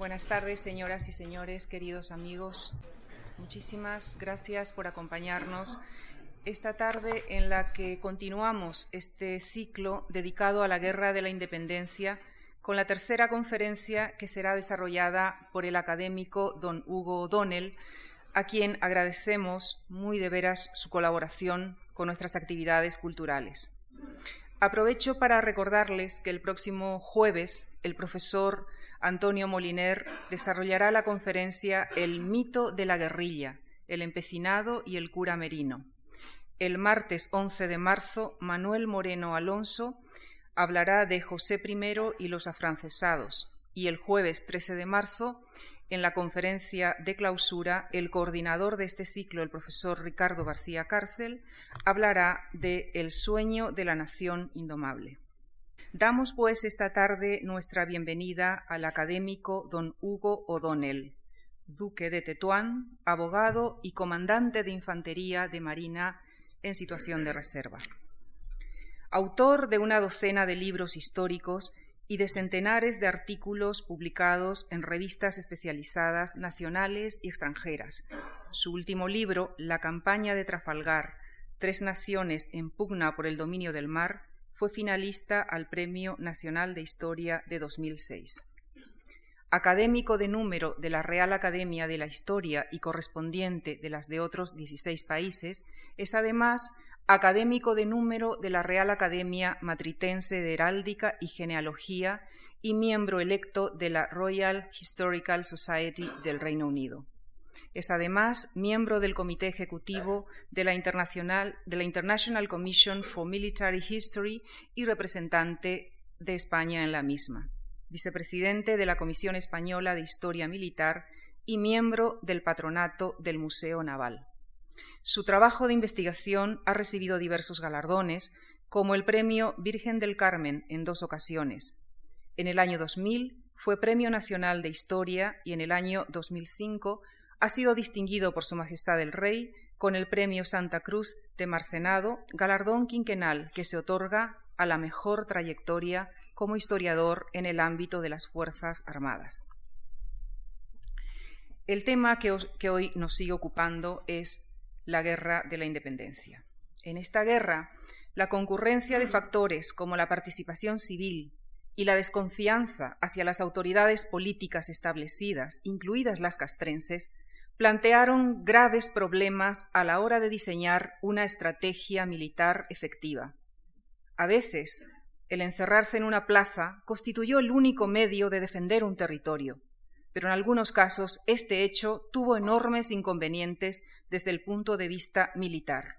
Buenas tardes, señoras y señores, queridos amigos. Muchísimas gracias por acompañarnos esta tarde en la que continuamos este ciclo dedicado a la Guerra de la Independencia con la tercera conferencia que será desarrollada por el académico don Hugo O'Donnell, a quien agradecemos muy de veras su colaboración con nuestras actividades culturales. Aprovecho para recordarles que el próximo jueves el profesor Antonio Moliner desarrollará la conferencia El mito de la guerrilla, el empecinado y el cura merino. El martes 11 de marzo, Manuel Moreno Alonso hablará de José I y los afrancesados. Y el jueves 13 de marzo, en la conferencia de clausura, el coordinador de este ciclo, el profesor Ricardo García Cárcel, hablará de El sueño de la nación indomable. Damos pues esta tarde nuestra bienvenida al académico don Hugo O'Donnell, duque de Tetuán, abogado y comandante de infantería de Marina en situación de reserva. Autor de una docena de libros históricos y de centenares de artículos publicados en revistas especializadas nacionales y extranjeras. Su último libro, La campaña de Trafalgar, Tres Naciones en pugna por el dominio del mar, fue finalista al Premio Nacional de Historia de 2006. Académico de número de la Real Academia de la Historia y correspondiente de las de otros 16 países, es además académico de número de la Real Academia Matritense de Heráldica y Genealogía y miembro electo de la Royal Historical Society del Reino Unido. Es además miembro del Comité Ejecutivo de la, International, de la International Commission for Military History y representante de España en la misma, vicepresidente de la Comisión Española de Historia Militar y miembro del patronato del Museo Naval. Su trabajo de investigación ha recibido diversos galardones, como el Premio Virgen del Carmen en dos ocasiones. En el año 2000 fue Premio Nacional de Historia y en el año 2005 ha sido distinguido por Su Majestad el Rey con el Premio Santa Cruz de Marcenado, galardón quinquenal que se otorga a la mejor trayectoria como historiador en el ámbito de las Fuerzas Armadas. El tema que, que hoy nos sigue ocupando es la guerra de la independencia. En esta guerra, la concurrencia de factores como la participación civil y la desconfianza hacia las autoridades políticas establecidas, incluidas las castrenses, plantearon graves problemas a la hora de diseñar una estrategia militar efectiva. A veces, el encerrarse en una plaza constituyó el único medio de defender un territorio, pero en algunos casos este hecho tuvo enormes inconvenientes desde el punto de vista militar.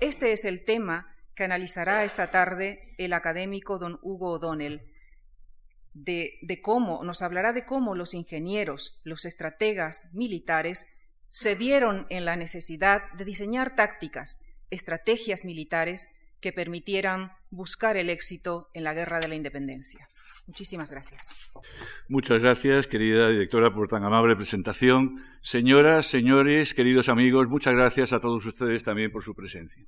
Este es el tema que analizará esta tarde el académico don Hugo O'Donnell, de, de, cómo, nos hablará de cómo los ingenieros, los estrategas militares, se vieron en la necesidad de diseñar tácticas, estrategias militares que permitieran buscar el éxito en la guerra de la independencia. Muchísimas gracias. Muchas gracias, querida directora, por tan amable presentación. Señoras, señores, queridos amigos, muchas gracias a todos ustedes también por su presencia.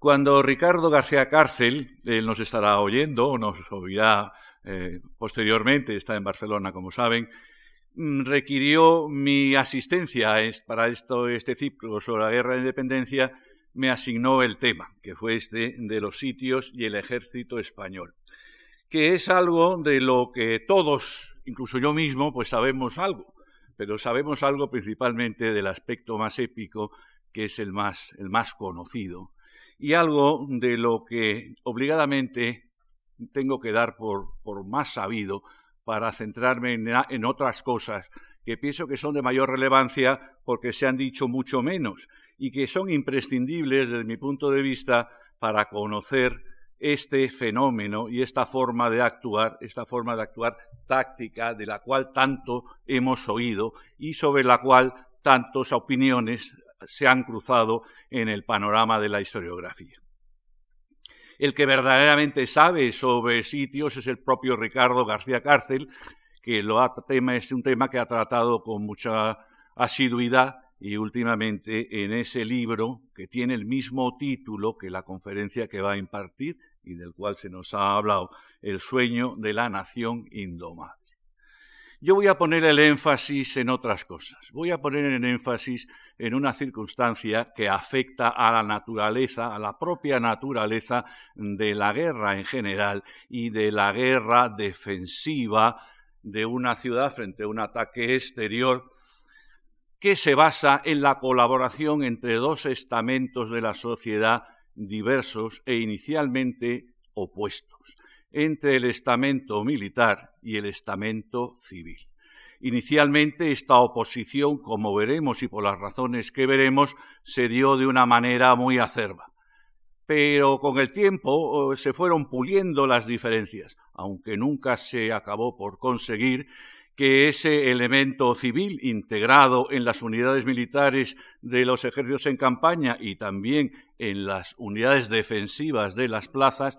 Cuando Ricardo García Cárcel, él nos estará oyendo o nos oirá eh, posteriormente, está en Barcelona, como saben, requirió mi asistencia para esto, este ciclo sobre la guerra de independencia, me asignó el tema, que fue este de los sitios y el ejército español que es algo de lo que todos, incluso yo mismo, pues sabemos algo, pero sabemos algo principalmente del aspecto más épico, que es el más, el más conocido, y algo de lo que obligadamente tengo que dar por, por más sabido para centrarme en, otras cosas que pienso que son de mayor relevancia porque se han dicho mucho menos y que son imprescindibles desde mi punto de vista para conocer este fenómeno y esta forma de actuar, esta forma de actuar táctica de la cual tanto hemos oído y sobre la cual tantas opiniones se han cruzado en el panorama de la historiografía. El que verdaderamente sabe sobre sitios es el propio Ricardo García Cárcel, que lo tema, es un tema que ha tratado con mucha asiduidad y últimamente en ese libro, que tiene el mismo título que la conferencia que va a impartir, y del cual se nos ha hablado, El sueño de la nación indomable. Yo voy a poner el énfasis en otras cosas. Voy a poner el énfasis en una circunstancia que afecta a la naturaleza, a la propia naturaleza de la guerra en general y de la guerra defensiva de una ciudad frente a un ataque exterior que se basa en la colaboración entre dos estamentos de la sociedad diversos e inicialmente opuestos, entre el estamento militar y el estamento civil. Inicialmente esta oposición, como veremos y por las razones que veremos, se dio de una manera muy acerba. Pero con el tiempo oh, se fueron puliendo las diferencias, aunque nunca se acabó por conseguir que ese elemento civil integrado en las unidades militares de los ejércitos en campaña y también en las unidades defensivas de las plazas,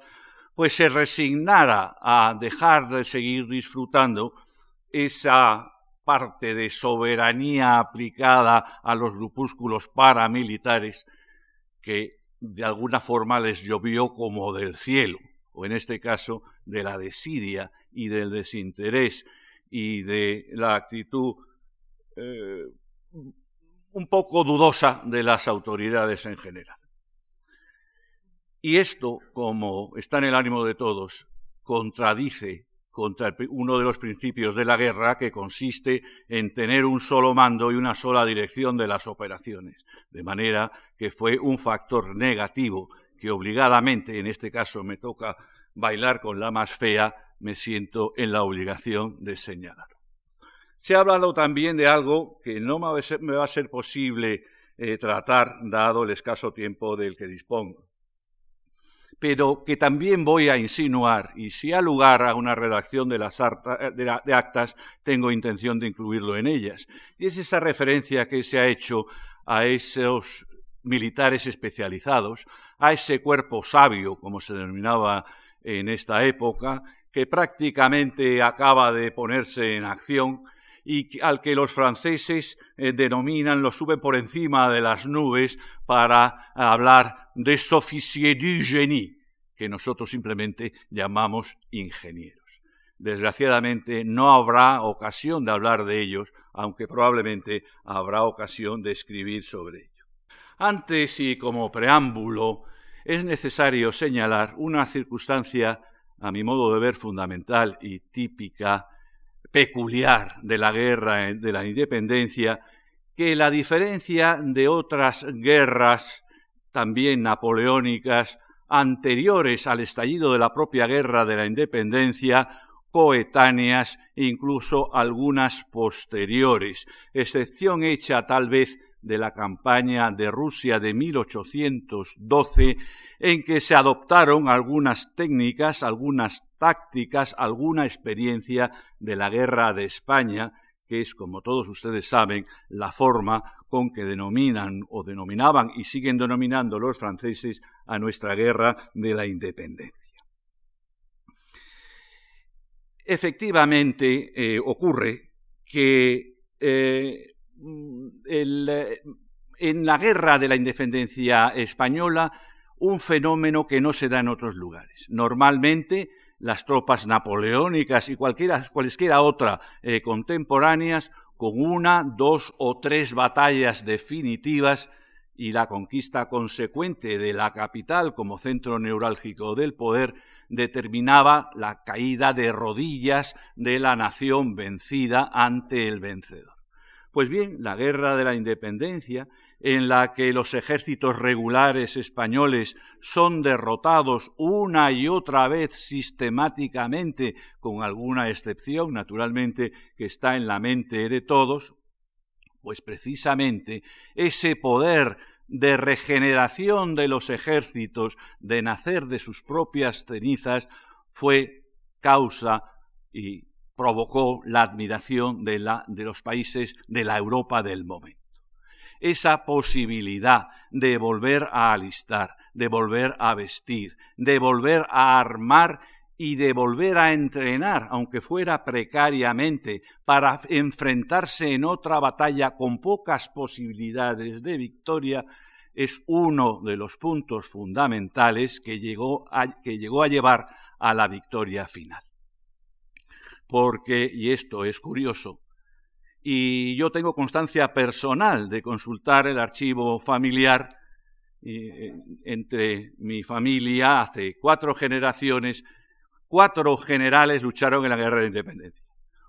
pues se resignara a dejar de seguir disfrutando esa parte de soberanía aplicada a los grupúsculos paramilitares que de alguna forma les llovió como del cielo, o en este caso de la desidia y del desinterés y de la actitud eh, un poco dudosa de las autoridades en general. Y esto, como está en el ánimo de todos, contradice contra uno de los principios de la guerra que consiste en tener un solo mando y una sola dirección de las operaciones, de manera que fue un factor negativo que obligadamente, en este caso me toca bailar con la más fea, me siento en la obligación de señalar. Se ha hablado también de algo que no me va a ser, posible eh, tratar dado el escaso tiempo del que dispongo, pero que también voy a insinuar, y si ha lugar a una redacción de las de actas, tengo intención de incluirlo en ellas, y es esa referencia que se ha hecho a esos militares especializados, a ese cuerpo sabio, como se denominaba en esta época, que prácticamente acaba de ponerse en acción y al que los franceses eh, denominan, lo suben por encima de las nubes para hablar de officiers du génie, que nosotros simplemente llamamos ingenieros. Desgraciadamente no habrá ocasión de hablar de ellos, aunque probablemente habrá ocasión de escribir sobre ello. Antes y como preámbulo, es necesario señalar una circunstancia a mi modo de ver, fundamental y típica, peculiar de la guerra de la independencia, que la diferencia de otras guerras, también napoleónicas, anteriores al estallido de la propia guerra de la independencia, coetáneas incluso algunas posteriores, excepción hecha tal vez de la campaña de Rusia de 1812, en que se adoptaron algunas técnicas, algunas tácticas, alguna experiencia de la guerra de España, que es, como todos ustedes saben, la forma con que denominan o denominaban y siguen denominando los franceses a nuestra guerra de la independencia. Efectivamente, eh, ocurre que eh, Eh, en la guerra de la independencia española un fenómeno que no se da en otros lugares. Normalmente las tropas napoleónicas y cualquiera, cualesquiera otra eh, contemporáneas con una, dos o tres batallas definitivas y la conquista consecuente de la capital como centro neurálgico del poder determinaba la caída de rodillas de la nación vencida ante el vencedor. Pues bien, la guerra de la independencia, en la que los ejércitos regulares españoles son derrotados una y otra vez sistemáticamente, con alguna excepción, naturalmente, que está en la mente de todos, pues precisamente ese poder de regeneración de los ejércitos, de nacer de sus propias cenizas, fue causa y provocó la admiración de, los países de la Europa del momento. Esa posibilidad de volver a alistar, de volver a vestir, de volver a armar y de volver a entrenar, aunque fuera precariamente, para enfrentarse en otra batalla con pocas posibilidades de victoria, es uno de los puntos fundamentales que llegó a, llevar a la victoria final. Porque, y esto es curioso, y yo tengo constancia personal de consultar el archivo familiar eh, entre mi familia hace cuatro generaciones, cuatro generales lucharon en la guerra de independencia.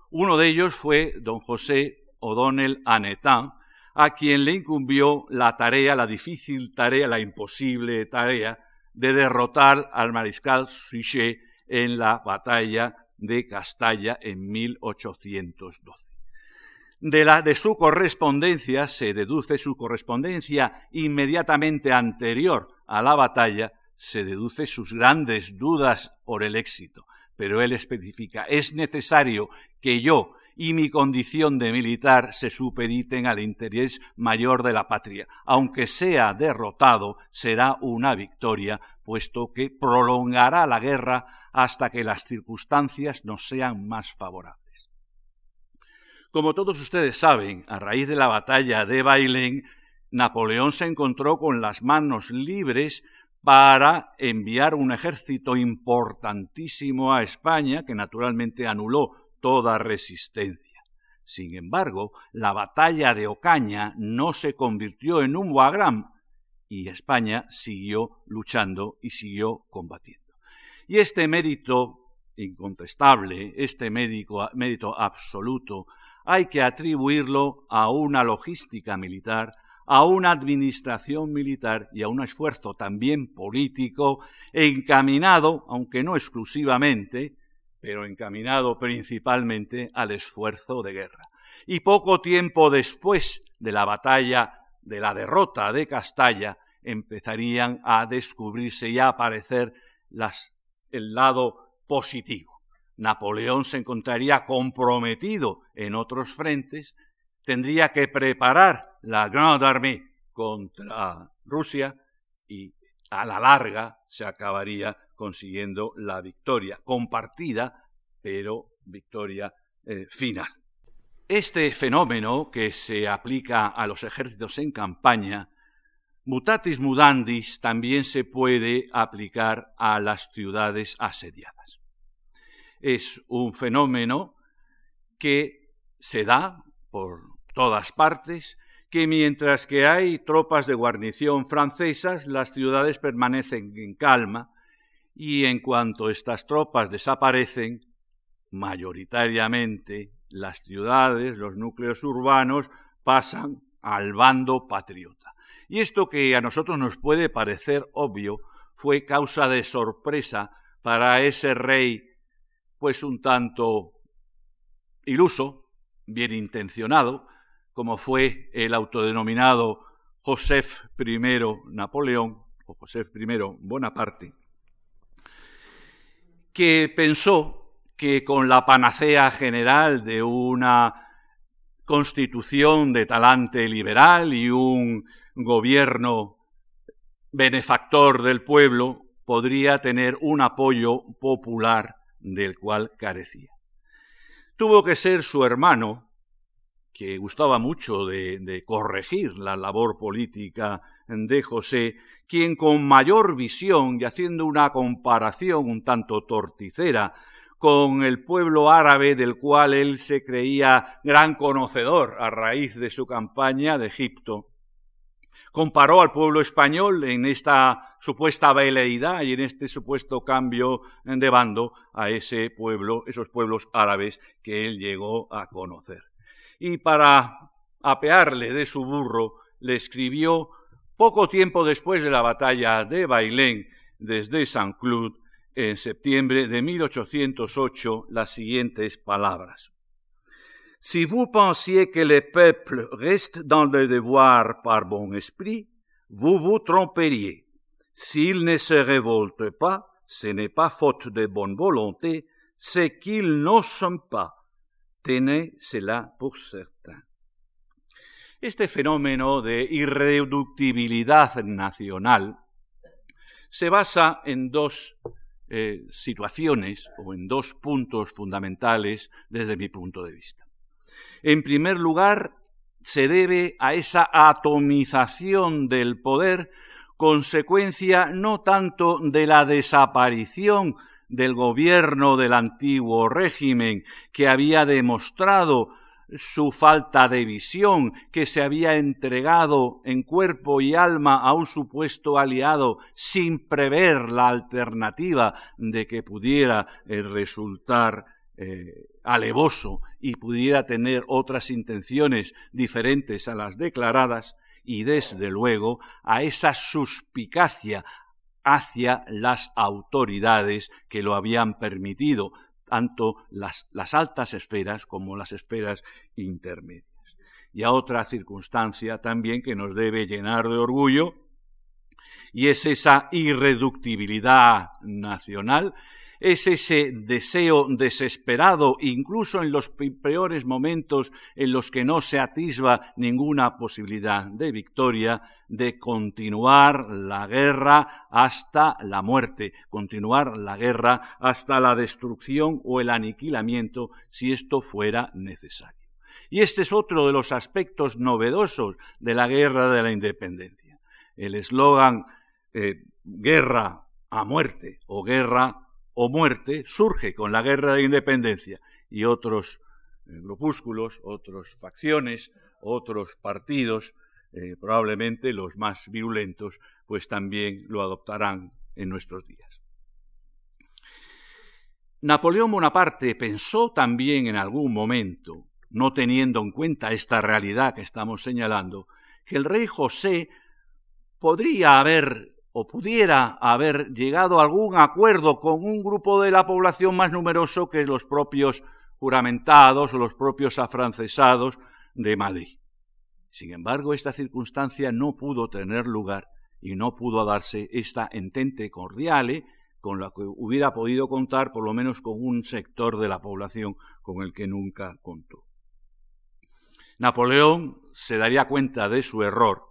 Uno de ellos fue don José O'Donnell Anetan, a quien le incumbió la tarea, la difícil tarea, la imposible tarea de derrotar al mariscal Suchet en la batalla de Castalla en 1812. De, la, de su correspondencia se deduce su correspondencia inmediatamente anterior a la batalla, se deduce sus grandes dudas por el éxito. Pero él especifica, es necesario que yo y mi condición de militar se supediten al interés mayor de la patria. Aunque sea derrotado, será una victoria, puesto que prolongará la guerra hasta que las circunstancias nos sean más favorables. Como todos ustedes saben, a raíz de la batalla de Bailén, Napoleón se encontró con las manos libres para enviar un ejército importantísimo a España, que naturalmente anuló toda resistencia. Sin embargo, la batalla de Ocaña no se convirtió en un Wagram y España siguió luchando y siguió combatiendo. Y este mérito incontestable, este mérito absoluto, hay que atribuirlo a una logística militar, a una administración militar y a un esfuerzo también político encaminado, aunque no exclusivamente, pero encaminado principalmente al esfuerzo de guerra. Y poco tiempo después de la batalla, de la derrota de Castalla, empezarían a descubrirse y a aparecer las el lado positivo. Napoleón se encontraría comprometido en otros frentes, tendría que preparar la Grande Armée contra Rusia y a la larga se acabaría consiguiendo la victoria compartida, pero victoria eh, final. Este fenómeno que se aplica a los ejércitos en campaña Mutatis mudandis también se puede aplicar a las ciudades asediadas. Es un fenómeno que se da por todas partes, que mientras que hay tropas de guarnición francesas, las ciudades permanecen en calma y en cuanto estas tropas desaparecen, mayoritariamente las ciudades, los núcleos urbanos pasan al bando patriota. Y esto que a nosotros nos puede parecer obvio fue causa de sorpresa para ese rey, pues un tanto iluso, bien intencionado, como fue el autodenominado Joseph I Napoleón, o Joseph I Bonaparte, que pensó que con la panacea general de una constitución de talante liberal y un gobierno benefactor del pueblo podría tener un apoyo popular del cual carecía. Tuvo que ser su hermano, que gustaba mucho de, corregir la labor política de José, quien con mayor visión y haciendo una comparación un tanto torticera con el pueblo árabe del cual él se creía gran conocedor a raíz de su campaña de Egipto, comparó al pueblo español en esta supuesta veleidad y en este supuesto cambio de bando a ese pueblo, esos pueblos árabes que él llegó a conocer. Y para apearle de su burro, le escribió poco tiempo después de la batalla de Bailén desde San Cloud, en septiembre de 1808, las siguientes palabras. Si vous pensiez que le peuple reste dans le devoir par bon esprit, vous vous tromperiez. S'il ne se révolte pas, ce n'est pas faute de bonne volonté, c'est qu'ils n'osent pas. Tenez cela pour certain. Este fenómeno de irreductibilidad nacional se basa en dos eh, situaciones o en dos puntos fundamentales desde mi punto de vista. En primer lugar, se debe a esa atomización del poder, consecuencia no tanto de la desaparición del gobierno del antiguo régimen, que había demostrado su falta de visión, que se había entregado en cuerpo y alma a un supuesto aliado sin prever la alternativa de que pudiera eh, resultar eh, alevoso y pudiera tener otras intenciones diferentes a las declaradas, y desde luego a esa suspicacia hacia las autoridades que lo habían permitido, tanto las, las altas esferas como las esferas intermedias. Y a otra circunstancia también que nos debe llenar de orgullo, y es esa irreductibilidad nacional es ese deseo desesperado, incluso en los peores momentos en los que no se atisba ninguna posibilidad de victoria, de continuar la guerra hasta la muerte, continuar la guerra hasta la destrucción o el aniquilamiento si esto fuera necesario. Y este es otro de los aspectos novedosos de la guerra de la independencia. El eslogan eh, guerra a muerte o guerra o muerte surge con la guerra de independencia y otros eh, grupúsculos, otras facciones, otros partidos, eh, probablemente los más virulentos, pues también lo adoptarán en nuestros días. Napoleón Bonaparte pensó también en algún momento, no teniendo en cuenta esta realidad que estamos señalando, que el rey José podría haber o pudiera haber llegado a algún acuerdo con un grupo de la población más numeroso que los propios juramentados o los propios afrancesados de Madrid. Sin embargo, esta circunstancia no pudo tener lugar y no pudo darse esta entente cordiale con la que hubiera podido contar por lo menos con un sector de la población con el que nunca contó. Napoleón se daría cuenta de su error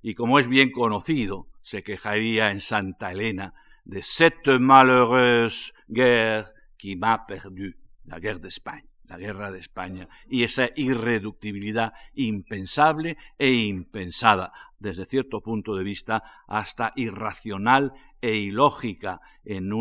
y como es bien conocido, se quejaría en Santa Elena de cette malheureuse guerre qui m'a perdu, la guerra de España, la guerra de España, y esa irreductibilidad impensable e impensada, desde cierto punto de vista, hasta irracional e ilógica en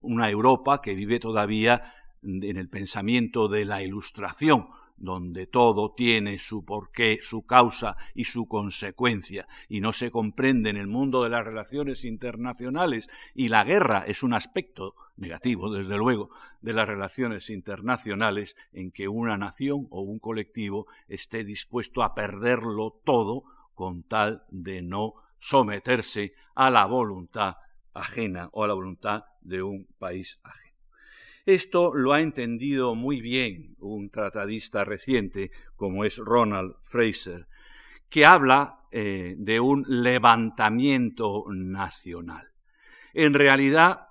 una Europa que vive todavía en el pensamiento de la ilustración, donde todo tiene su porqué, su causa y su consecuencia, y no se comprende en el mundo de las relaciones internacionales, y la guerra es un aspecto negativo, desde luego, de las relaciones internacionales en que una nación o un colectivo esté dispuesto a perderlo todo con tal de no someterse a la voluntad ajena o a la voluntad de un país ajeno. Esto lo ha entendido muy bien un tratadista reciente como es Ronald Fraser, que habla eh, de un levantamiento nacional. En realidad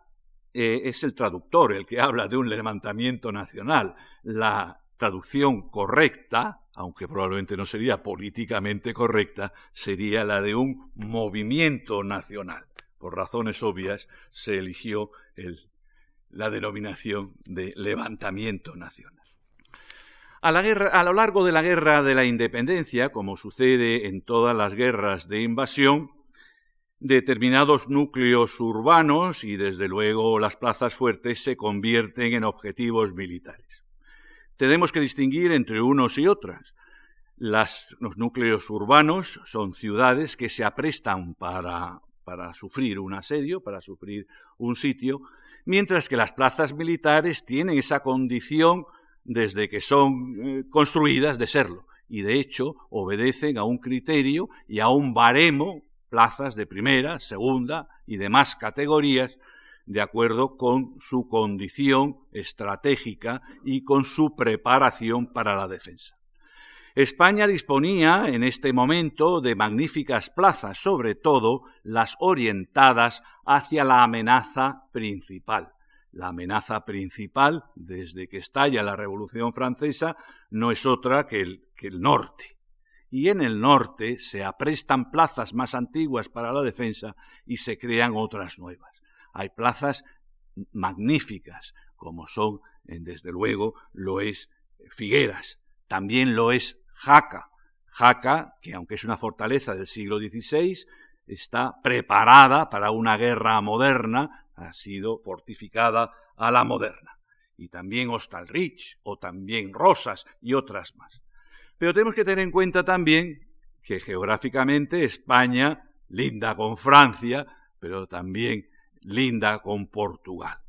eh, es el traductor el que habla de un levantamiento nacional. La traducción correcta, aunque probablemente no sería políticamente correcta, sería la de un movimiento nacional. Por razones obvias se eligió el la denominación de levantamiento nacional. A, a, lo largo de la guerra de la independencia, como sucede en todas las guerras de invasión, determinados núcleos urbanos y desde luego las plazas fuertes se convierten en objetivos militares. Tenemos que distinguir entre unos y otras. los núcleos urbanos son ciudades que se aprestan para, para sufrir un asedio, para sufrir un sitio, mientras que las plazas militares tienen esa condición desde que son eh, construidas de serlo, y de hecho obedecen a un criterio y a un baremo, plazas de primera, segunda y demás categorías, de acuerdo con su condición estratégica y con su preparación para la defensa. España disponía en este momento de magníficas plazas, sobre todo las orientadas hacia la amenaza principal. La amenaza principal, desde que estalla la Revolución Francesa, no es otra que el, norte. Y en el norte se aprestan plazas más antiguas para la defensa y se crean otras nuevas. Hay plazas magníficas, como son, desde luego, lo es Figueras, también lo es Jaca. Jaca, que aunque es una fortaleza del siglo XVI, está preparada para una guerra moderna, ha sido fortificada a la moderna. Y también Hostalrich, o también Rosas y otras más. Pero tenemos que tener en cuenta también que geográficamente España linda con Francia, pero también linda con Portugal.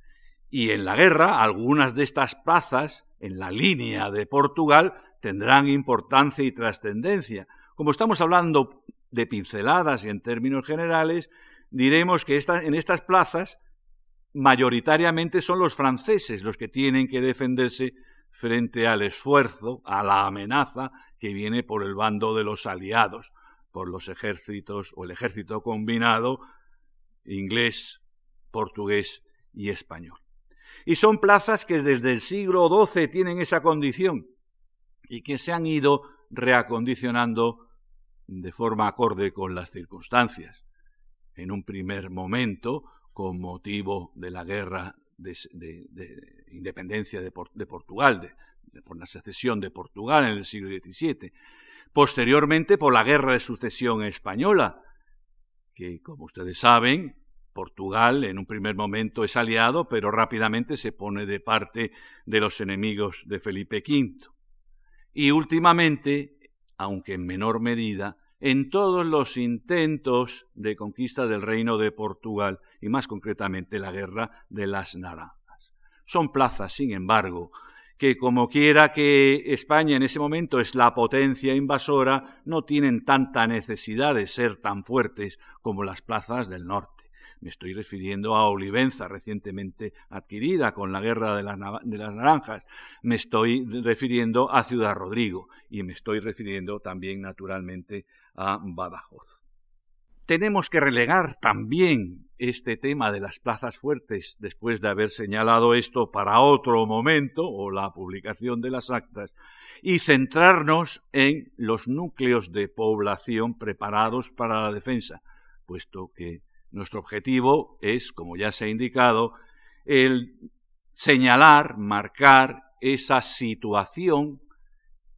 Y en la guerra, algunas de estas plazas, en la línea de Portugal, tendrán importancia y trascendencia. Como estamos hablando de pinceladas y en términos generales, diremos que en estas plazas mayoritariamente son los franceses los que tienen que defenderse frente al esfuerzo, a la amenaza que viene por el bando de los aliados, por los ejércitos o el ejército combinado inglés, portugués y español. Y son plazas que desde el siglo XII tienen esa condición y que se han ido reacondicionando de forma acorde con las circunstancias. En un primer momento, con motivo de la guerra de, independencia de, Portugal, por la secesión de Portugal en el siglo XVII. Posteriormente, por la guerra de sucesión española, que, como ustedes saben, Portugal en un primer momento es aliado, pero rápidamente se pone de parte de los enemigos de Felipe V. Y últimamente, aunque en menor medida, en todos los intentos de conquista del reino de Portugal y más concretamente la guerra de las naranjas. Son plazas, sin embargo, que como quiera que España en ese momento es la potencia invasora, no tienen tanta necesidad de ser tan fuertes como las plazas del norte. Me estoy refiriendo a Olivenza, recientemente adquirida con la guerra de, las naranjas. Me estoy refiriendo a Ciudad Rodrigo y me estoy refiriendo también, naturalmente, a Badajoz. Tenemos que relegar también este tema de las plazas fuertes después de haber señalado esto para otro momento o la publicación de las actas y centrarnos en los núcleos de población preparados para la defensa, puesto que nuestro objetivo es, como ya se ha indicado, el señalar, marcar esa situación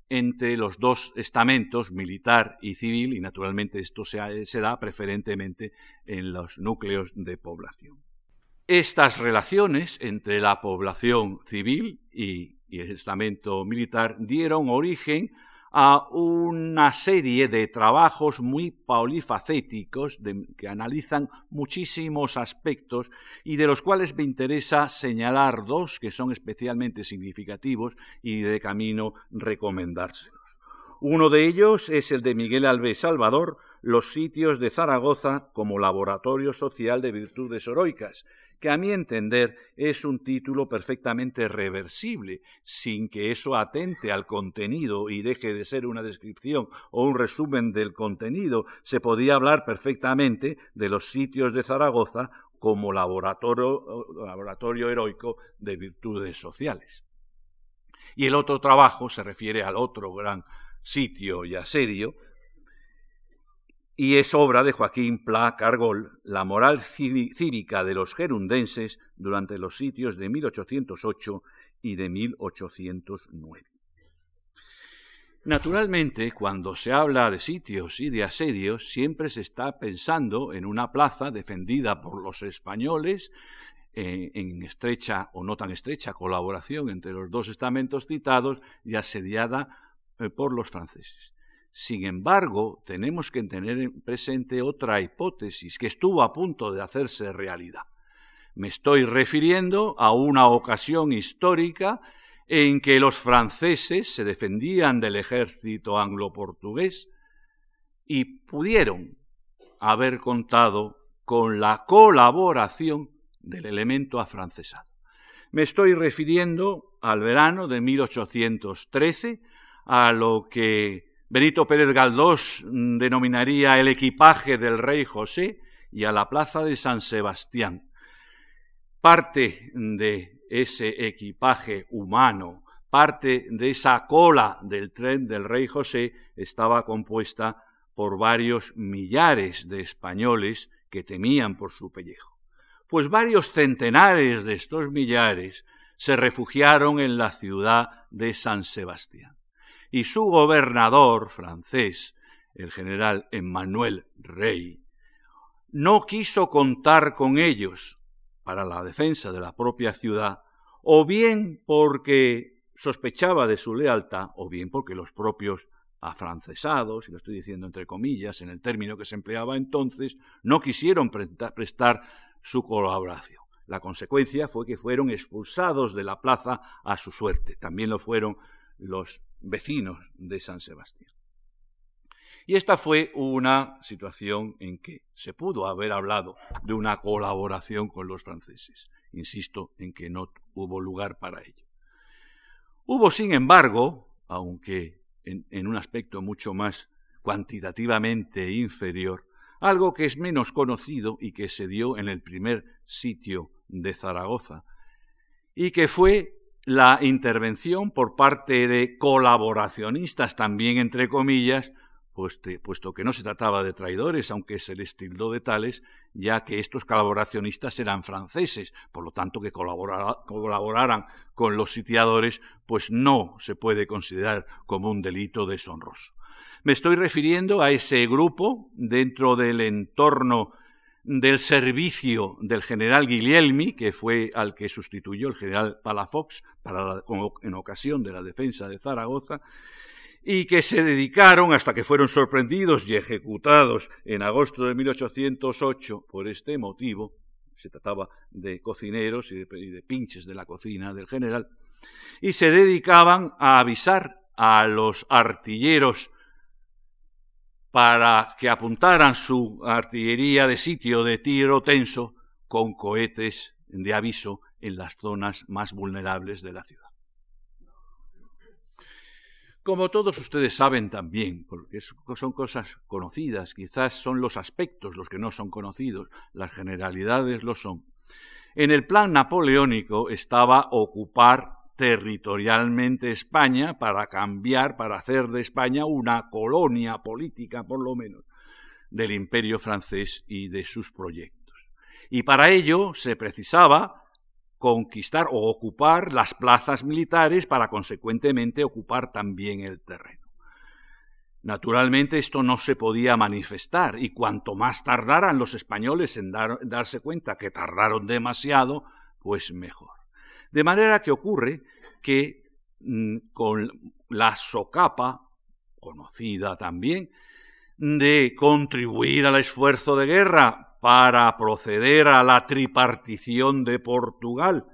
entre los dos estamentos, militar y civil, y naturalmente esto se, da preferentemente en los núcleos de población. Estas relaciones entre la población civil y, y el estamento militar dieron origen a una serie de trabajos muy polifacéticos que analizan muchísimos aspectos y de los cuales me interesa señalar dos que son especialmente significativos y de camino recomendárselos. Uno de ellos es el de Miguel Alves Salvador, los sitios de Zaragoza como laboratorio social de virtudes heroicas, que a mi entender es un título perfectamente reversible, sin que eso atente al contenido y deje de ser una descripción o un resumen del contenido. Se podía hablar perfectamente de los sitios de Zaragoza como laboratorio, heroico de virtudes sociales. Y el otro trabajo se refiere al otro gran sitio y asedio, y es obra de Joaquín Pla Cargol, La moral cívica de los gerundenses durante los sitios de 1808 y de 1809. Naturalmente, cuando se habla de sitios y de asedios, siempre se está pensando en una plaza defendida por los españoles eh, en estrecha o no tan estrecha colaboración entre los dos estamentos citados y asediada eh, por los franceses. Sin embargo, tenemos que tener presente otra hipótesis que estuvo a punto de hacerse realidad. Me estoy refiriendo a una ocasión histórica en que los franceses se defendían del ejército anglo-portugués y pudieron haber contado con la colaboración del elemento afrancesado. Me estoy refiriendo al verano de 1813, a lo que Benito Pérez Galdós denominaría el equipaje del rey José y a la plaza de San Sebastián. Parte de ese equipaje humano, parte de esa cola del tren del rey José estaba compuesta por varios millares de españoles que temían por su pellejo. Pues varios centenares de estos millares se refugiaron en la ciudad de San Sebastián y su gobernador francés, el general Emmanuel Rey, no quiso contar con ellos para la defensa de la propia ciudad, o bien porque sospechaba de su lealtad, o bien porque los propios afrancesados, y lo estoy diciendo entre comillas, en el término que se empleaba entonces, no quisieron prestar su colaboración. La consecuencia fue que fueron expulsados de la plaza a su suerte. También lo fueron los vecinos de San Sebastián. Y esta fue una situación en que se pudo haber hablado de una colaboración con los franceses. Insisto en que no hubo lugar para ello. Hubo, sin embargo, aunque en, un aspecto mucho más cuantitativamente inferior, algo que es menos conocido y que se dio en el primer sitio de Zaragoza, y que fue la intervención por parte de colaboracionistas, también entre comillas, puesto que no se trataba de traidores, aunque se les tildó de tales, ya que estos colaboracionistas eran franceses, por lo tanto que colaboraran con los sitiadores, pues no se puede considerar como un delito deshonroso. Me estoy refiriendo a ese grupo dentro del entorno del servicio del general Guglielmi, que fue al que sustituyó el general Palafox para en ocasión de la defensa de Zaragoza, y que se dedicaron hasta que fueron sorprendidos y ejecutados en agosto de 1808 por este motivo, se trataba de cocineros y de, pinches de la cocina del general, y se dedicaban a avisar a los artilleros para que apuntaran su artillería de sitio de tiro tenso con cohetes de aviso en las zonas más vulnerables de la ciudad. Como todos ustedes saben también, porque son cosas conocidas, quizás son los aspectos los que no son conocidos, las generalidades lo son. En el plan napoleónico estaba ocupar territorialmente España para cambiar, para hacer de España una colonia política, por lo menos, del imperio francés y de sus proyectos. Y para ello se precisaba conquistar o ocupar las plazas militares para consecuentemente ocupar también el terreno. Naturalmente esto no se podía manifestar y cuanto más tardaran los españoles en darse cuenta que tardaron demasiado, pues mejor. De manera que ocurre que mm, con la socapa, conocida también, de contribuir al esfuerzo de guerra para proceder a la tripartición de Portugal.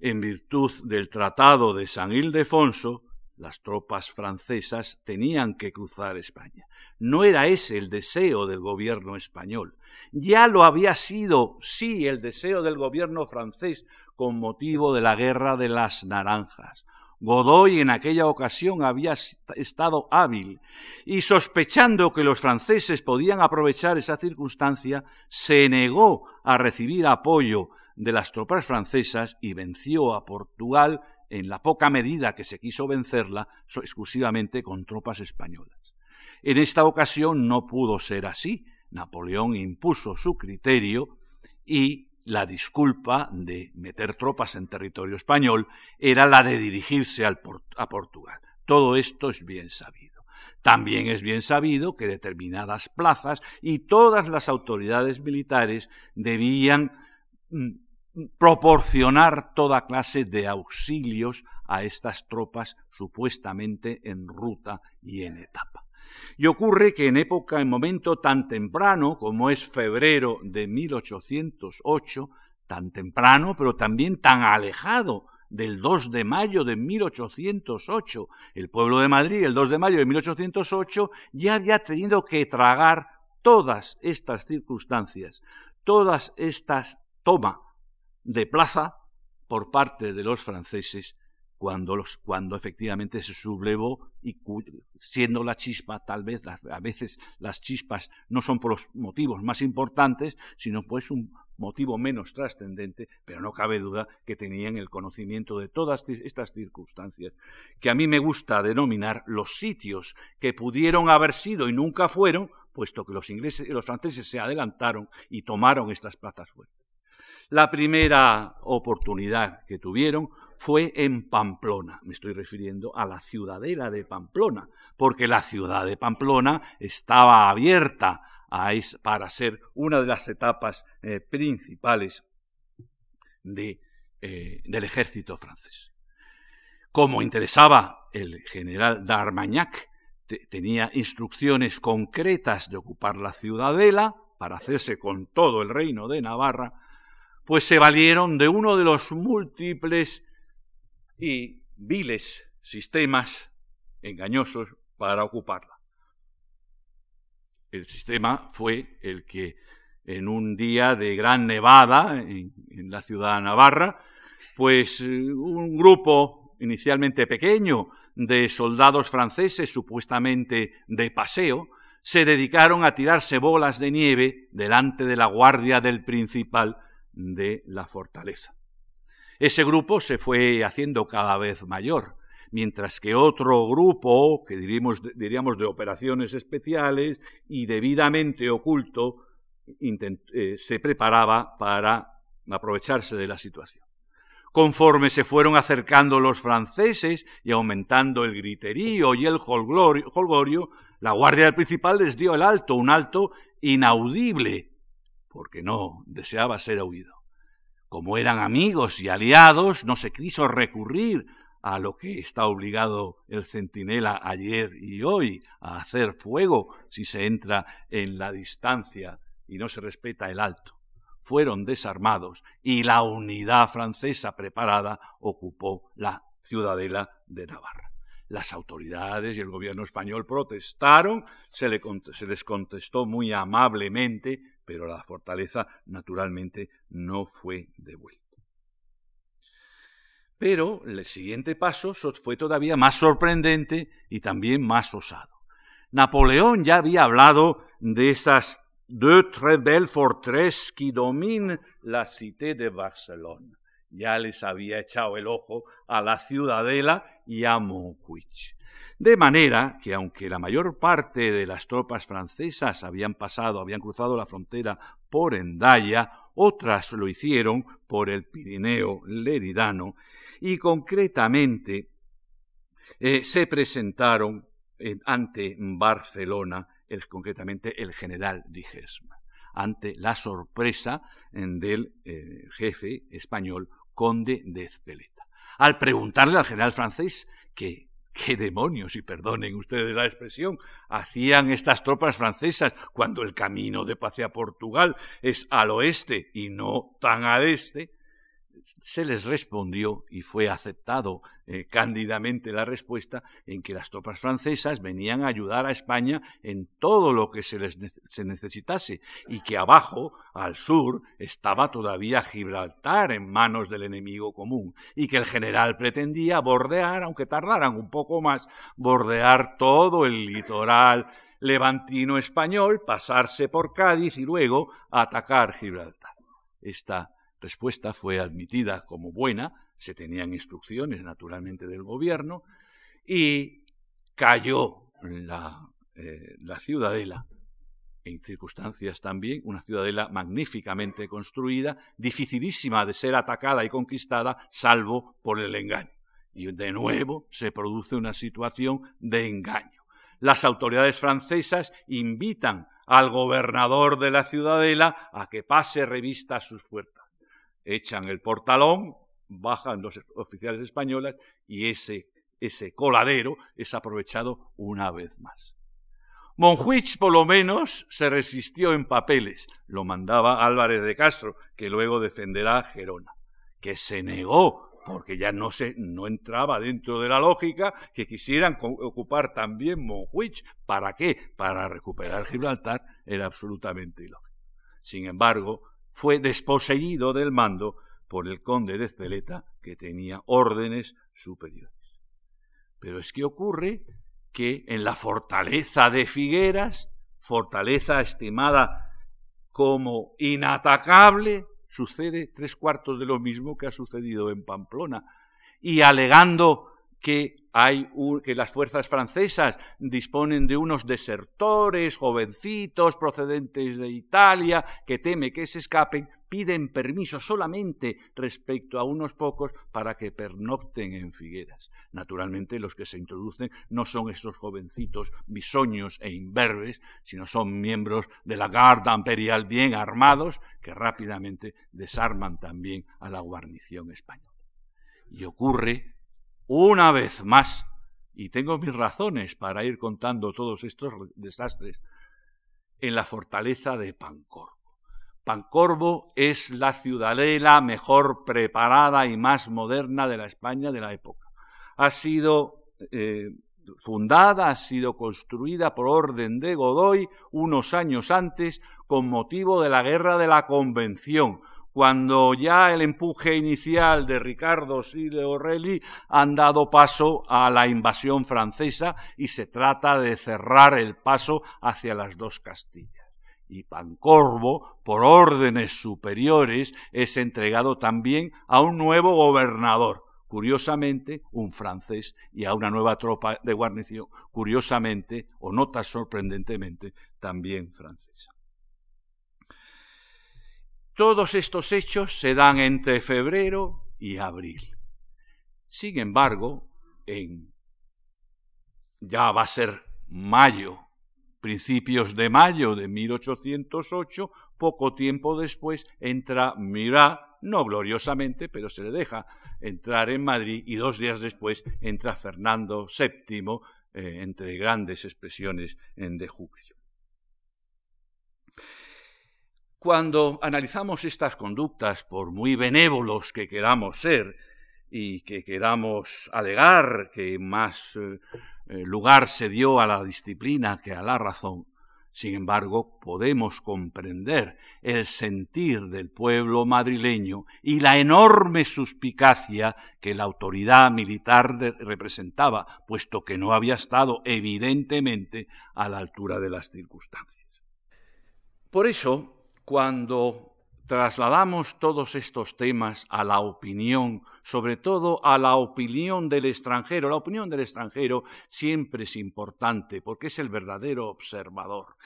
En virtud del Tratado de San Ildefonso, las tropas francesas tenían que cruzar España. No era ese el deseo del gobierno español. Ya lo había sido, sí, el deseo del gobierno francés con motivo de la Guerra de las Naranjas. Godoy en aquella ocasión había estado hábil y sospechando que los franceses podían aprovechar esa circunstancia, se negó a recibir apoyo de las tropas francesas y venció a Portugal en la poca medida que se quiso vencerla exclusivamente con tropas españolas. En esta ocasión no pudo ser así. Napoleón impuso su criterio y la disculpa de meter tropas en territorio español era la de dirigirse a Portugal. Todo esto es bien sabido. También es bien sabido que determinadas plazas y todas las autoridades militares debían mm, proporcionar toda clase de auxilios a estas tropas supuestamente en ruta y en etapa. Y ocurre que en época, en momento tan temprano como es febrero de 1808, tan temprano, pero también tan alejado del 2 de mayo de 1808. El pueblo de Madrid, el 2 de mayo de 1808, ya había tenido que tragar todas estas circunstancias, todas estas toma de plaza por parte de los franceses cuando, los, cuando efectivamente se sublevó y siendo la chispa, tal vez a veces las chispas no son por los motivos más importantes, sino pues un motivo menos trascendente, pero no cabe duda que tenían el conocimiento de todas estas circunstancias, que a mí me gusta denominar los sitios que pudieron haber sido y nunca fueron, puesto que los ingleses y los franceses se adelantaron y tomaron estas plazas fuertes. La primera oportunidad que tuvieron fue en Pamplona. Me estoy refiriendo a la ciudadela de Pamplona, porque la ciudad de Pamplona estaba abierta para ser una de las etapas eh, principales eh, del ejército francés. Como interesaba el general d'Armagnac, tenía instrucciones concretas de ocupar la ciudadela para hacerse con todo el reino de Navarra, pues se valieron de uno de los múltiples y viles sistemas engañosos para ocuparla. El sistema fue el que en un día de gran nevada en, la ciudad de Navarra, pues eh, un grupo inicialmente pequeño de soldados franceses supuestamente de paseo, se dedicaron a tirarse bolas de nieve delante de la guardia del principal de la fortaleza. Ese grupo se fue haciendo cada vez mayor, mientras que otro grupo, que diríamos, diríamos de operaciones especiales y debidamente oculto, eh, se preparaba para aprovecharse de la situación. Conforme se fueron acercando los franceses y aumentando el griterío y el holgorio, la guardia principal les dio el alto, un alto inaudible, porque no deseaba ser oído. Como eran amigos y aliados, no se quiso recurrir a lo que está obligado el centinela ayer y hoy, a hacer fuego si se entra en la distancia y no se respeta el alto. Fueron desarmados y la unidad francesa preparada ocupó la ciudadela de Navarra. Las autoridades y el gobierno español protestaron, se, les contestó muy amablemente, pero la fortaleza naturalmente no fue devuelta. Pero el siguiente paso fue todavía más sorprendente y también más osado. Napoleón ya había hablado de esas deux très belles forteresses qui dominent la cité de Barcelona. Ya les había echado el ojo a la ciudadela y a Montjuich. De manera que aunque la mayor parte de las tropas francesas habían pasado, habían cruzado la frontera por Endaya, otras lo hicieron por el Pirineo Leridano y concretamente eh, se presentaron ante Barcelona concretamente el general Dijesma, ante la sorpresa del eh, jefe español, conde de Ezpeleta. Al preguntarle al general francés que qué demonios, y perdonen ustedes la expresión, hacían estas tropas francesas cuando el camino de paz a Portugal es al oeste y no tan al este, se les respondió y fue aceptado eh, cándidamente la respuesta en que las tropas francesas venían a ayudar a España en todo lo que se les se necesitase y que abajo, al sur, estaba todavía Gibraltar en manos del enemigo común y que el general pretendía bordear, aunque tardaran un poco más, bordear todo el litoral levantino español, pasarse por Cádiz y luego atacar Gibraltar. Esta respuesta fue admitida como buena, se tenían instrucciones naturalmente del gobierno, y cayó la, eh, la ciudadela, en circunstancias también, una ciudadela magníficamente construida, dificilísima de ser atacada y conquistada, salvo por el engaño. Y de nuevo se produce una situación de engaño. Las autoridades francesas invitan al gobernador de la ciudadela a que pase revista a sus echan el portalón, bajan los oficiales españoles y ese, ese coladero es aprovechado una vez más. Monjuich, por lo menos, se resistió en papeles. Lo mandaba Álvarez de Castro, que luego defenderá a Gerona, que se negó porque ya no, se, no entraba dentro de la lógica que quisieran ocupar también Monjuich. ¿Para qué? Para recuperar Gibraltar era absolutamente ilógico. Sin embargo, fue desposeído del mando por el conde de Ezpeleta, que tenía órdenes superiores. Pero es que ocurre que en la fortaleza de Figueras, fortaleza estimada como inatacable, sucede tres cuartos de lo mismo que ha sucedido en Pamplona. Y alegando que, hay que las fuerzas francesas disponen de unos desertores, jovencitos, procedentes de Italia, que teme que se escapen, piden permiso solamente respecto a unos pocos para que pernocten en Figueras. Naturalmente los que se introducen no son esos jovencitos bisoños e imberbes, sino son miembros de la Garda Imperial bien armados que rápidamente desarman también a la guarnición española. Y ocurre una vez más, y tengo mis razones para ir contando todos estos desastres, en la fortaleza de Pancorvo. Pancorvo es la ciudadela mejor preparada y más moderna de la España de la época. Ha sido eh, fundada, ha sido construida por orden de Godoy unos años antes con motivo de la guerra de la Convención, cuando ya el empuje inicial de Ricardo Sile Orelli han dado paso a la invasión francesa y se trata de cerrar el paso hacia las dos Castillas. Y Pancorvo, por órdenes superiores, es entregado también a un nuevo gobernador, curiosamente un francés, y a una nueva tropa de guarnición, curiosamente, o no tan sorprendentemente, también francesa. Todos estos hechos se dan entre febrero y abril. Sin embargo, en ya va a ser mayo, principios de mayo de 1808, poco tiempo después entra Murat, no gloriosamente, pero se le deja entrar en Madrid y dos días después entra Fernando VII, eh, entre grandes expresiones de julio. Cuando analizamos estas conductas, por muy benévolos que queramos ser y que queramos alegar que más eh, lugar se dio a la disciplina que a la razón, sin embargo, podemos comprender el sentir del pueblo madrileño y la enorme suspicacia que la autoridad militar representaba, puesto que no había estado evidentemente a la altura de las circunstancias. Por eso, cuando trasladamos todos estos temas a la opinión, sobre todo a la opinión del extranjero, la opinión del extranjero siempre es importante porque es el verdadero observador.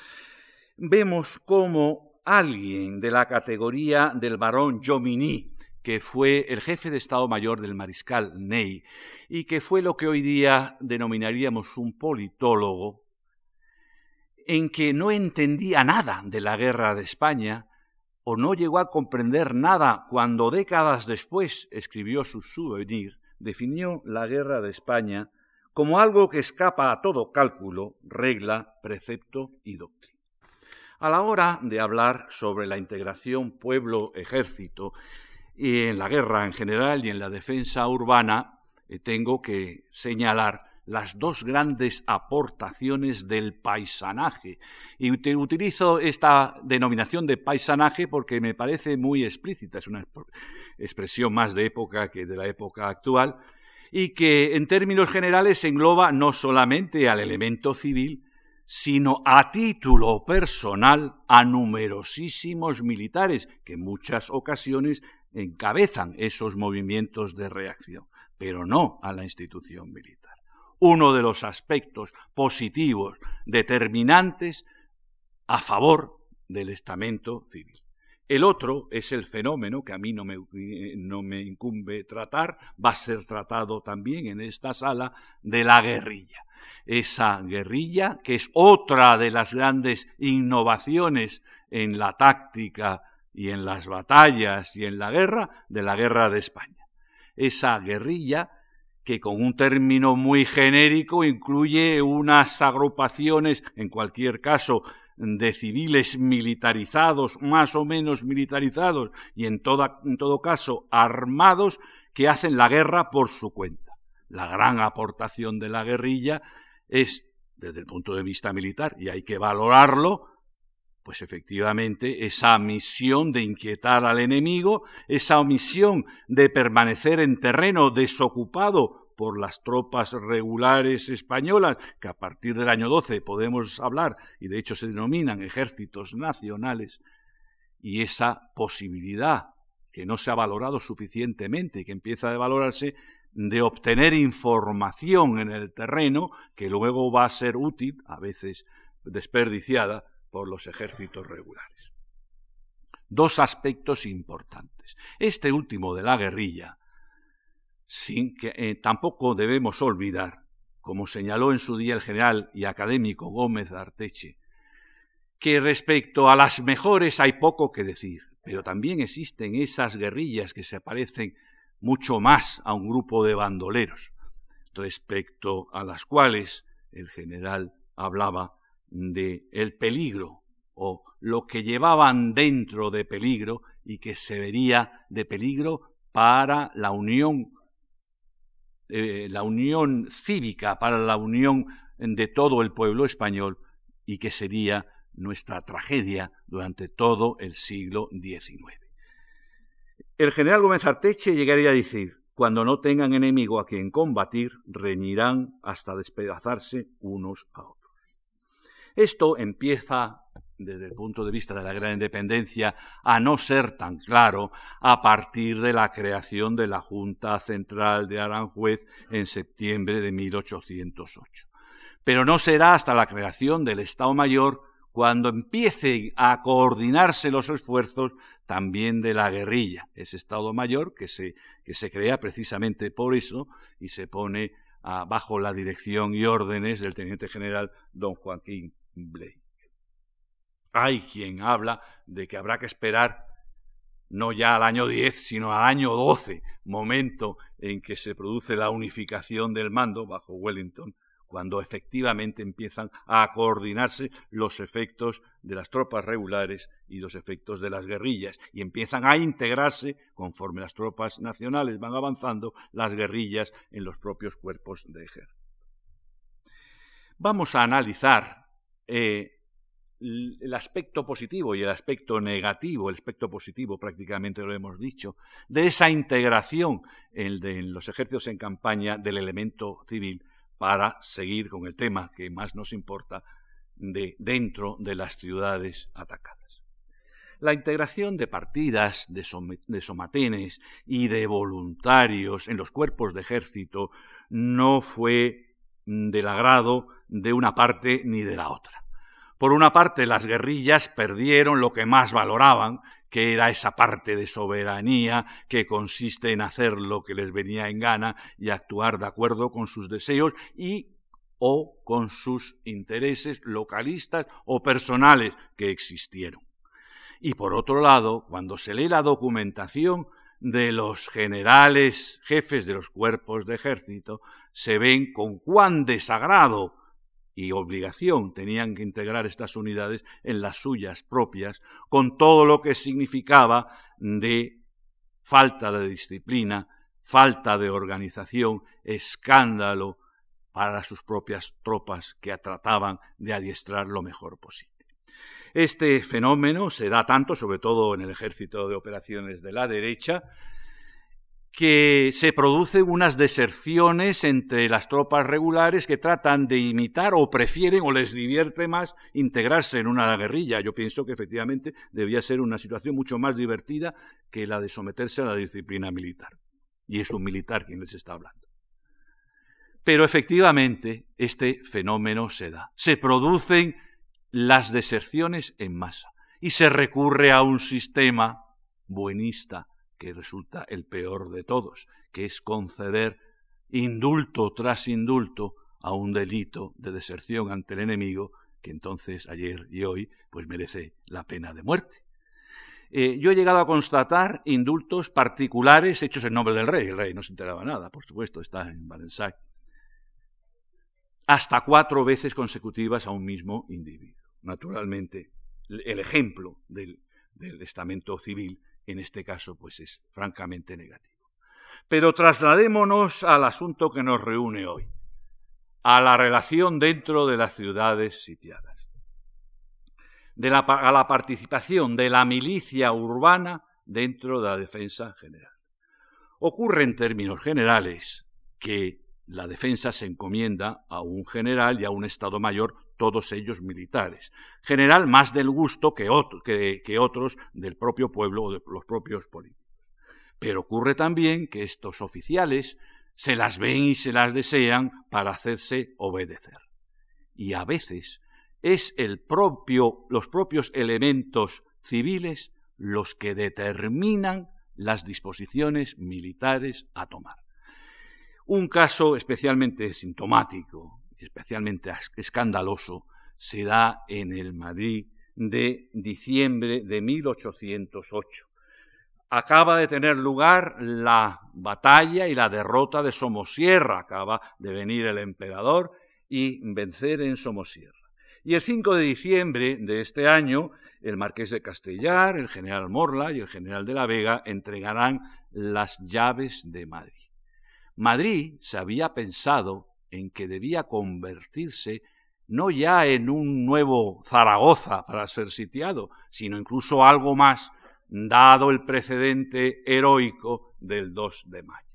Vemos cómo alguien de la categoría del barón Jomini, que fue el jefe de Estado Mayor del mariscal Ney y que fue lo que hoy día denominaríamos un politólogo, en que no entendía nada de la guerra de España, o no llegó a comprender nada cuando décadas después escribió su souvenir, definió la guerra de España como algo que escapa a todo cálculo, regla, precepto y doctrina. A la hora de hablar sobre la integración pueblo-ejército y en la guerra en general y en la defensa urbana, eh, tengo que señalar las dos grandes aportaciones del paisanaje. Y utilizo esta denominación de paisanaje porque me parece muy explícita, es una expresión más de época que de la época actual, y que en términos generales engloba no solamente al elemento civil, sino a título personal a numerosísimos militares que en muchas ocasiones encabezan esos movimientos de reacción, pero no a la institución militar uno de los aspectos positivos determinantes a favor del estamento civil. El otro es el fenómeno que a mí no me, no me, incumbe tratar, va a ser tratado también en esta sala, de la guerrilla. Esa guerrilla que es otra de las grandes innovaciones en la táctica y en las batallas y en la guerra de la guerra de España. Esa guerrilla que con un término muy genérico incluye unas agrupaciones, en cualquier caso, de civiles militarizados, más o menos militarizados, y en, en todo caso armados, que hacen la guerra por su cuenta. La gran aportación de la guerrilla es, desde el punto de vista militar, y hay que valorarlo, pues efectivamente esa misión de inquietar al enemigo, esa misión de permanecer en terreno desocupado por las tropas regulares españolas, que a partir del año 12 podemos hablar, y de hecho se denominan ejércitos nacionales, y esa posibilidad que no se ha valorado suficientemente y que empieza a valorarse de obtener información en el terreno que luego va a ser útil, a veces desperdiciada, por los ejércitos regulares. dos aspectos importantes. Este último de la guerrilla, sin que eh, tampoco debemos olvidar, como señaló en su día el general y académico Gómez Arteche, que respecto a las mejores hay poco que decir, pero también existen esas guerrillas que se parecen mucho más a un grupo de bandoleros, respecto a las cuales el general hablaba de el peligro o lo que llevaban dentro de peligro y que se vería de peligro para la unión eh, la unión cívica para la unión de todo el pueblo español y que sería nuestra tragedia durante todo el siglo XIX. El general Gómez Arteche llegaría a decir, cuando no tengan enemigo a quien combatir, reñirán hasta despedazarse unos a otros. Esto empieza, desde el punto de vista de la gran independencia, a no ser tan claro a partir de la creación de la Junta Central de Aranjuez en septiembre de 1808. Pero no será hasta la creación del Estado Mayor cuando empiece a coordinarse los esfuerzos también de la guerrilla, ese Estado Mayor que se, que se crea precisamente por eso y se pone ah, bajo la dirección y órdenes del teniente general don Joaquín Blake. Hay quien habla de que habrá que esperar no ya al año 10, sino al año 12, momento en que se produce la unificación del mando bajo Wellington, cuando efectivamente empiezan a coordinarse los efectos de las tropas regulares y los efectos de las guerrillas, y empiezan a integrarse, conforme las tropas nacionales van avanzando, las guerrillas en los propios cuerpos de ejército. Vamos a analizar eh, el aspecto positivo y el aspecto negativo, el aspecto positivo prácticamente lo hemos dicho, de esa integración en, los ejércitos en campaña del elemento civil para seguir con el tema que más nos importa de dentro de las ciudades atacadas. La integración de partidas, de, de somatenes y de voluntarios en los cuerpos de ejército no fue del agrado de una parte ni de la otra. Por una parte, las guerrillas perdieron lo que más valoraban, que era esa parte de soberanía que consiste en hacer lo que les venía en gana y actuar de acuerdo con sus deseos y o con sus intereses localistas o personales que existieron. Y por otro lado, cuando se lee la documentación de los generales jefes de los cuerpos de ejército, se ven con cuán desagrado y obligación tenían que integrar estas unidades en las suyas propias, con todo lo que significaba de falta de disciplina, falta de organización, escándalo para sus propias tropas que trataban de adiestrar lo mejor posible. Este fenómeno se da tanto, sobre todo en el ejército de operaciones de la derecha, que se producen unas deserciones entre las tropas regulares que tratan de imitar o prefieren o les divierte más integrarse en una guerrilla. Yo pienso que efectivamente debía ser una situación mucho más divertida que la de someterse a la disciplina militar. Y es un militar quien les está hablando. Pero efectivamente este fenómeno se da. Se producen las deserciones en masa y se recurre a un sistema buenista que resulta el peor de todos, que es conceder indulto tras indulto a un delito de deserción ante el enemigo que entonces ayer y hoy pues merece la pena de muerte. Eh, yo he llegado a constatar indultos particulares hechos en nombre del rey. El rey no se enteraba nada, por supuesto, está en Valensay. Hasta cuatro veces consecutivas a un mismo individuo. Naturalmente, el ejemplo del, del estamento civil en este caso pues es francamente negativo. Pero trasladémonos al asunto que nos reúne hoy, a la relación dentro de las ciudades sitiadas, de la, a la participación de la milicia urbana dentro de la defensa general. Ocurre en términos generales que la defensa se encomienda a un general y a un Estado Mayor, todos ellos militares. General más del gusto que, que, otros del propio pueblo o de los propios políticos. Pero ocurre también que estos oficiales se las ven y se las desean para hacerse obedecer. Y a veces es el propio, los propios elementos civiles los que determinan las disposiciones militares a tomar. Un caso especialmente sintomático, especialmente escandaloso, se da en el Madrid de diciembre de 1808. Acaba de tener lugar la batalla y la derrota de Somosierra. Acaba de venir el emperador y vencer en Somosierra. Y el 5 de diciembre de este año, el marqués de Castellar, el general Morla y el general de la Vega entregarán las llaves de Madrid. Madrid se había pensado en que debía convertirse no ya en un nuevo Zaragoza para ser sitiado, sino incluso algo más, dado el precedente heroico del 2 de mayo.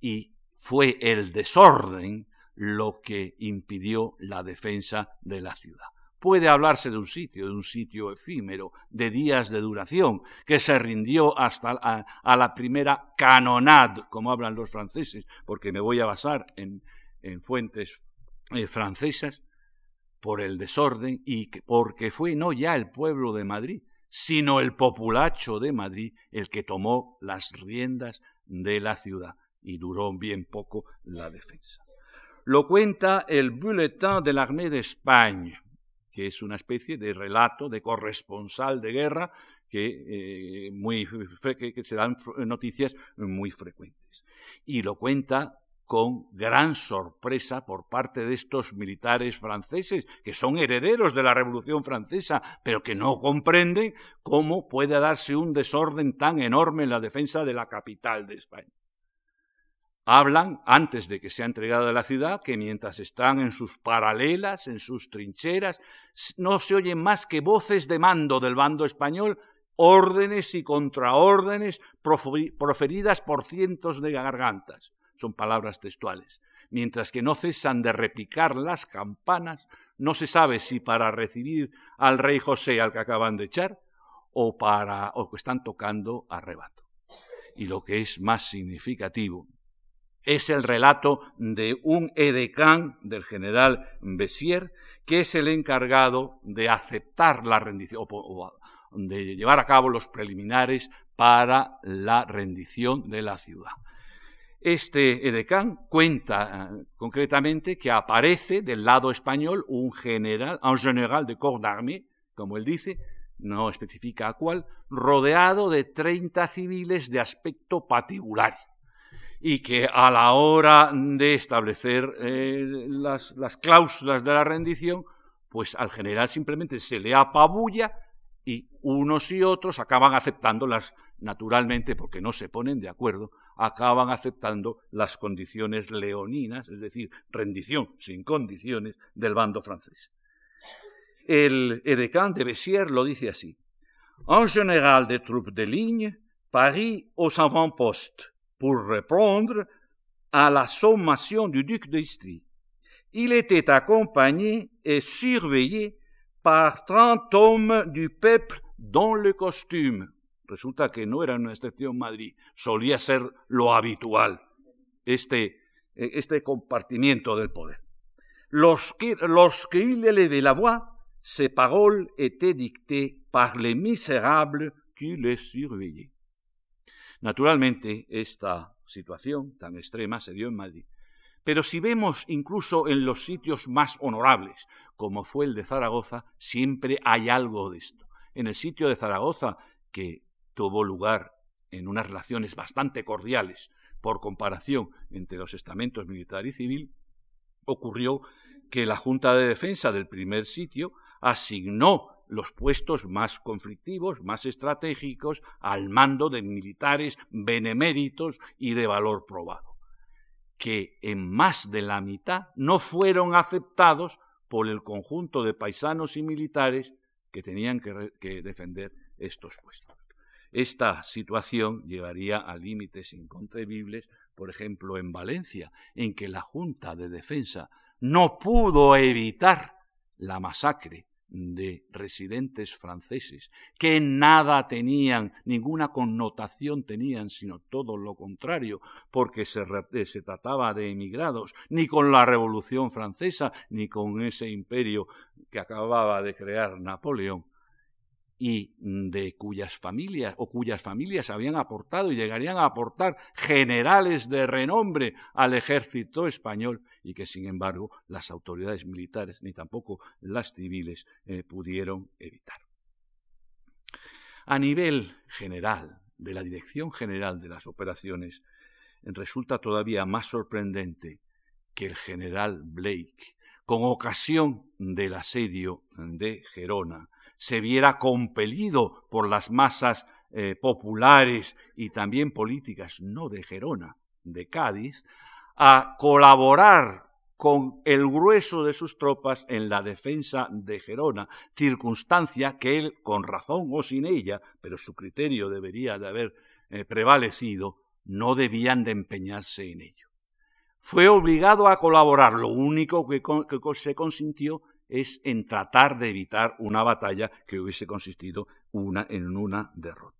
Y fue el desorden lo que impidió la defensa de la ciudad. Puede hablarse de un sitio, de un sitio efímero, de días de duración, que se rindió hasta a, la primera canonade, como hablan los franceses, porque me voy a basar en, fuentes eh, francesas, por el desorden y porque fue no ya el pueblo de Madrid, sino el populacho de Madrid el que tomó las riendas de la ciudad y duró bien poco la defensa. Lo cuenta el Bulletin de la Armée d'Espagne, que es una especie de relato de corresponsal de guerra que, eh, muy, que se dan noticias muy frecuentes. Y lo cuenta con gran sorpresa por parte de estos militares franceses, que son herederos de la Revolución Francesa, pero que no comprenden cómo puede darse un desorden tan enorme en la defensa de la capital de España. Hablan, antes de que sea entregada la ciudad, que mientras están en sus paralelas, en sus trincheras, no se oyen más que voces de mando del bando español, órdenes y contraórdenes proferidas por cientos de gargantas son palabras textuales. Mientras que no cesan de repicar las campanas, no se sabe si para recibir al rey José al que acaban de echar o para o que están tocando arrebato. Y lo que es más significativo es el relato de un edecán del general Bessier, que es el encargado de aceptar la rendición o de llevar a cabo los preliminares para la rendición de la ciudad. Este edecán cuenta eh, concretamente que aparece del lado español un general, un general de corps d'armée, como él dice, no especifica a cuál, rodeado de 30 civiles de aspecto patibular y que a la hora de establecer eh, las, las cláusulas de la rendición, pues al general simplemente se le apabulla y unos y otros acaban aceptándolas naturalmente porque no se ponen de acuerdo acaban aceptando las condiciones leoninas, es decir, rendición sin condiciones del bando francés. El edecán de Bessières lo dice así. Un général de troupes de ligne parit aux avant-postes pour répondre à la sommation du duc d'Istrie. Il était accompagné et surveillé par trente hommes du peuple dont le costume Resulta que no era una excepción Madrid, solía ser lo habitual, este, este compartimiento del poder. Lorsqu'il élevait la voix, ses paroles étaient dictées par les misérables qui les surveillaient. Naturalmente, esta situación tan extrema se dio en Madrid. Pero si vemos incluso en los sitios más honorables, como fue el de Zaragoza, siempre hay algo de esto. En el sitio de Zaragoza, que tuvo lugar en unas relaciones bastante cordiales por comparación entre los estamentos militar y civil, ocurrió que la Junta de Defensa del primer sitio asignó los puestos más conflictivos, más estratégicos, al mando de militares beneméritos y de valor probado, que en más de la mitad no fueron aceptados por el conjunto de paisanos y militares que tenían que, defender estos puestos. Esta situación llevaría a límites inconcebibles, por ejemplo, en Valencia, en que la Junta de Defensa no pudo evitar la masacre de residentes franceses, que nada tenían, ninguna connotación tenían, sino todo lo contrario, porque se, se, trataba de emigrados, ni con la Revolución Francesa, ni con ese imperio que acababa de crear Napoleón, y de cuyas familias o cuyas familias habían aportado y llegarían a aportar generales de renombre al ejército español y que sin embargo las autoridades militares ni tampoco las civiles eh, pudieron evitar. A nivel general de la Dirección General de las Operaciones, resulta todavía más sorprendente que el general Blake, con ocasión del asedio de Gerona, se viera compelido por las masas eh, populares y también políticas, no de Gerona, de Cádiz, a colaborar con el grueso de sus tropas en la defensa de Gerona, circunstancia que él, con razón o sin ella, pero su criterio debería de haber eh, prevalecido, no debían de empeñarse en ello. Fue obligado a colaborar, lo único que, se consintió es en tratar de evitar una batalla que hubiese consistido una, en una derrota.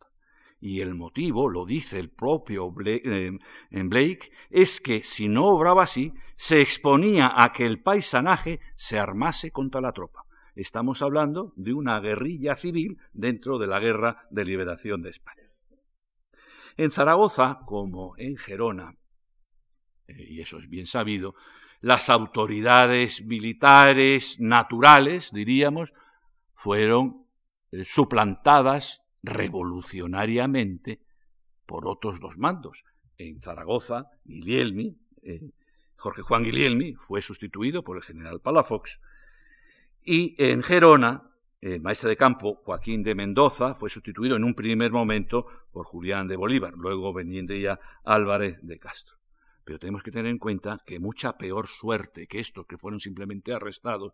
Y el motivo, lo dice el propio eh, Blake, es que si no obraba así, se exponía a que el paisanaje se armase contra la tropa. Estamos hablando de una guerrilla civil dentro de la guerra de liberación de España. En Zaragoza, como en Gerona, y eso es bien sabido, las autoridades militares naturales, diríamos, fueron eh, suplantadas revolucionariamente por otros dos mandos. En Zaragoza, Guglielmi, eh, Jorge Juan Guilielmi, fue sustituido por el general Palafox, y en Gerona, el maestre de campo Joaquín de Mendoza fue sustituido en un primer momento por Julián de Bolívar, luego ya Álvarez de Castro. Pero tenemos que tener en cuenta que mucha peor suerte que estos que fueron simplemente arrestados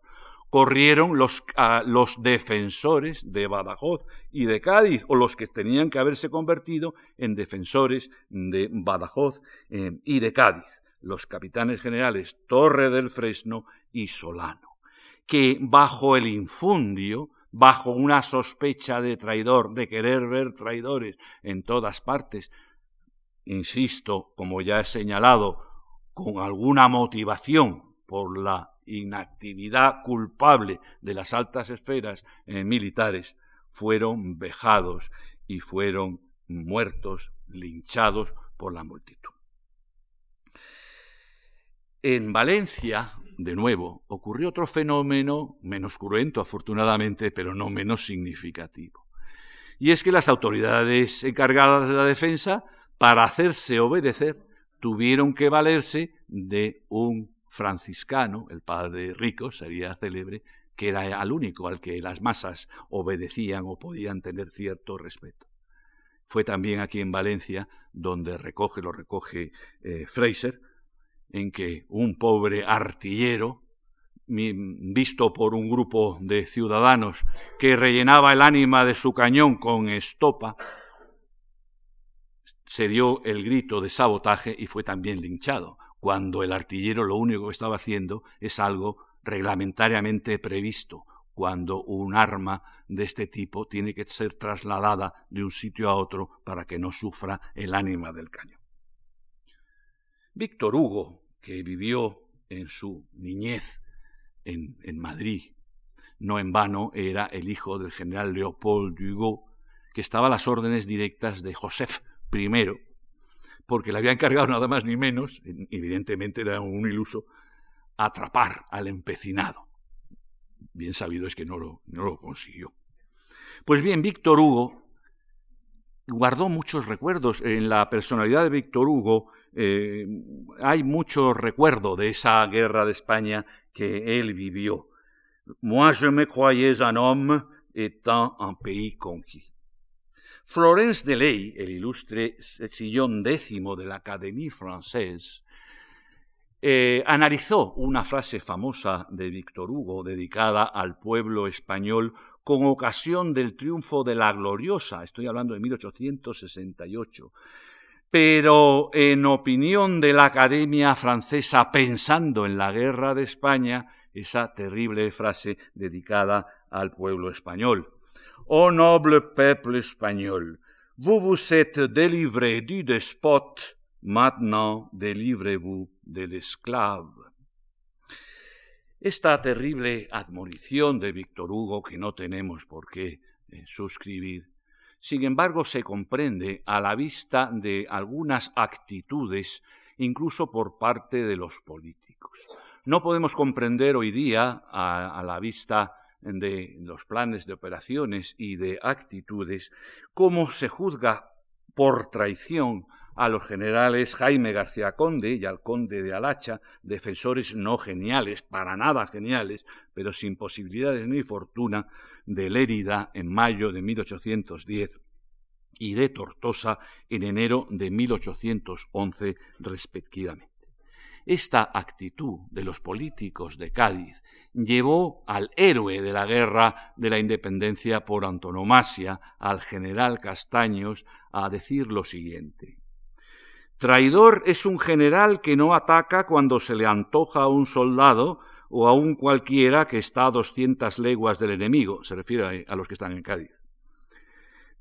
corrieron los, los defensores de Badajoz y de Cádiz, o los que tenían que haberse convertido en defensores de Badajoz eh, y de Cádiz, los capitanes generales Torre del Fresno y Solano, que bajo el infundio bajo una sospecha de traidor, de querer ver traidores en todas partes, insisto, como ya he señalado, con alguna motivación por la inactividad culpable de las altas esferas eh, militares, fueron vejados y fueron muertos, linchados por la multitud. En Valencia, de nuevo, ocurrió otro fenómeno menos cruento, afortunadamente, pero no menos significativo. Y es que las autoridades encargadas de la defensa, para hacerse obedecer, tuvieron que valerse de un franciscano, el padre rico, sería célebre, que era el único al que las masas obedecían o podían tener cierto respeto. Fue también aquí en Valencia donde recoge, lo recoge eh, Fraser, en que un pobre artillero, visto por un grupo de ciudadanos que rellenaba el ánima de su cañón con estopa, se dio el grito de sabotaje y fue también linchado, cuando el artillero lo único que estaba haciendo es algo reglamentariamente previsto, cuando un arma de este tipo tiene que ser trasladada de un sitio a otro para que no sufra el ánima del cañón. Víctor Hugo, que vivió en su niñez en, Madrid, no en vano era el hijo del general Leopold Hugo, que estaba a las órdenes directas de Joseph I, porque le había encargado nada más ni menos, evidentemente era un iluso, atrapar al empecinado. Bien sabido es que no lo, no lo consiguió. Pues bien, Víctor Hugo guardó muchos recuerdos. En la personalidad de Víctor Hugo eh, hay mucho recuerdo de esa guerra de España que él vivió. Moi je me croyais un homme étant un pays conquis. Florence Delay, el ilustre sillón décimo de la Académie Française, eh, analizó una frase famosa de Víctor Hugo dedicada al pueblo español con ocasión del triunfo de la Gloriosa, estoy hablando de 1868. Pero en opinión de la Academia Francesa, pensando en la guerra de España, esa terrible frase dedicada al pueblo español. Oh noble peuple espagnol, vous vous êtes délivré du despote, maintenant délivrez-vous de l'esclave. Esta terrible admonición de Víctor Hugo, que no tenemos por qué eh, suscribir. Sin embargo, se comprende a la vista de algunas actitudes, incluso por parte de los políticos. No podemos comprender hoy día, a, la vista de los planes de operaciones y de actitudes, cómo se juzga por traición a los generales Jaime García Conde y al conde de Alacha, defensores no geniales, para nada geniales, pero sin posibilidades ni fortuna, de Lérida en mayo de 1810 y de Tortosa en enero de 1811 respectivamente. Esta actitud de los políticos de Cádiz llevó al héroe de la guerra de la independencia por antonomasia, al general Castaños, a decir lo siguiente. Traidor es un general que no ataca cuando se le antoja a un soldado o a un cualquiera que está a doscientas leguas del enemigo, se refiere a los que están en Cádiz.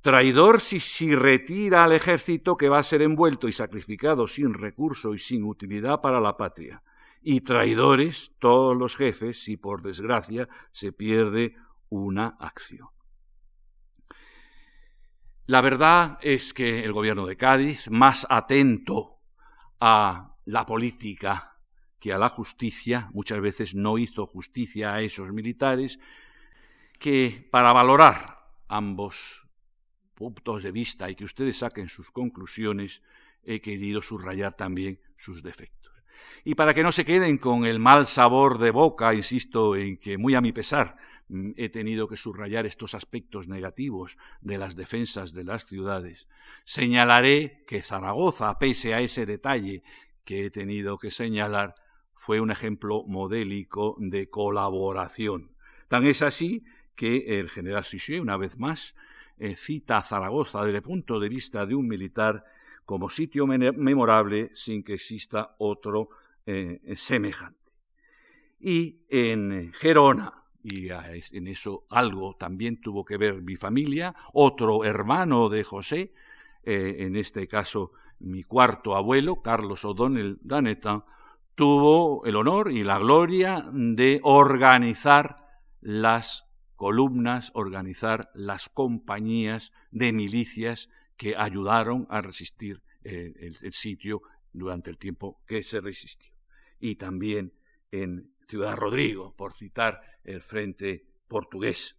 Traidor si, si retira al ejército que va a ser envuelto y sacrificado sin recurso y sin utilidad para la patria. Y traidores todos los jefes si por desgracia se pierde una acción. La verdad es que el gobierno de Cádiz, más atento a la política que a la justicia, muchas veces no hizo justicia a esos militares, que para valorar ambos puntos de vista y que ustedes saquen sus conclusiones, he querido subrayar también sus defectos. Y para que no se queden con el mal sabor de boca, insisto en que muy a mi pesar Mm, he tenido que subrayar estos aspectos negativos de las defensas de las ciudades, señalaré que Zaragoza, pese a ese detalle que he tenido que señalar, fue un ejemplo modélico de colaboración. Tan es así que el general Suchet, una vez más, eh, cita a Zaragoza desde el punto de vista de un militar como sitio memorable sin que exista otro eh, semejante. Y en Gerona, y en eso algo también tuvo que ver mi familia, otro hermano de José, eh, en este caso mi cuarto abuelo, Carlos O'Donnell Daneta, tuvo el honor y la gloria de organizar las columnas, organizar las compañías de milicias que ayudaron a resistir eh, el sitio durante el tiempo que se resistió. Y también en Ciudad Rodrigo, por citar el frente portugués.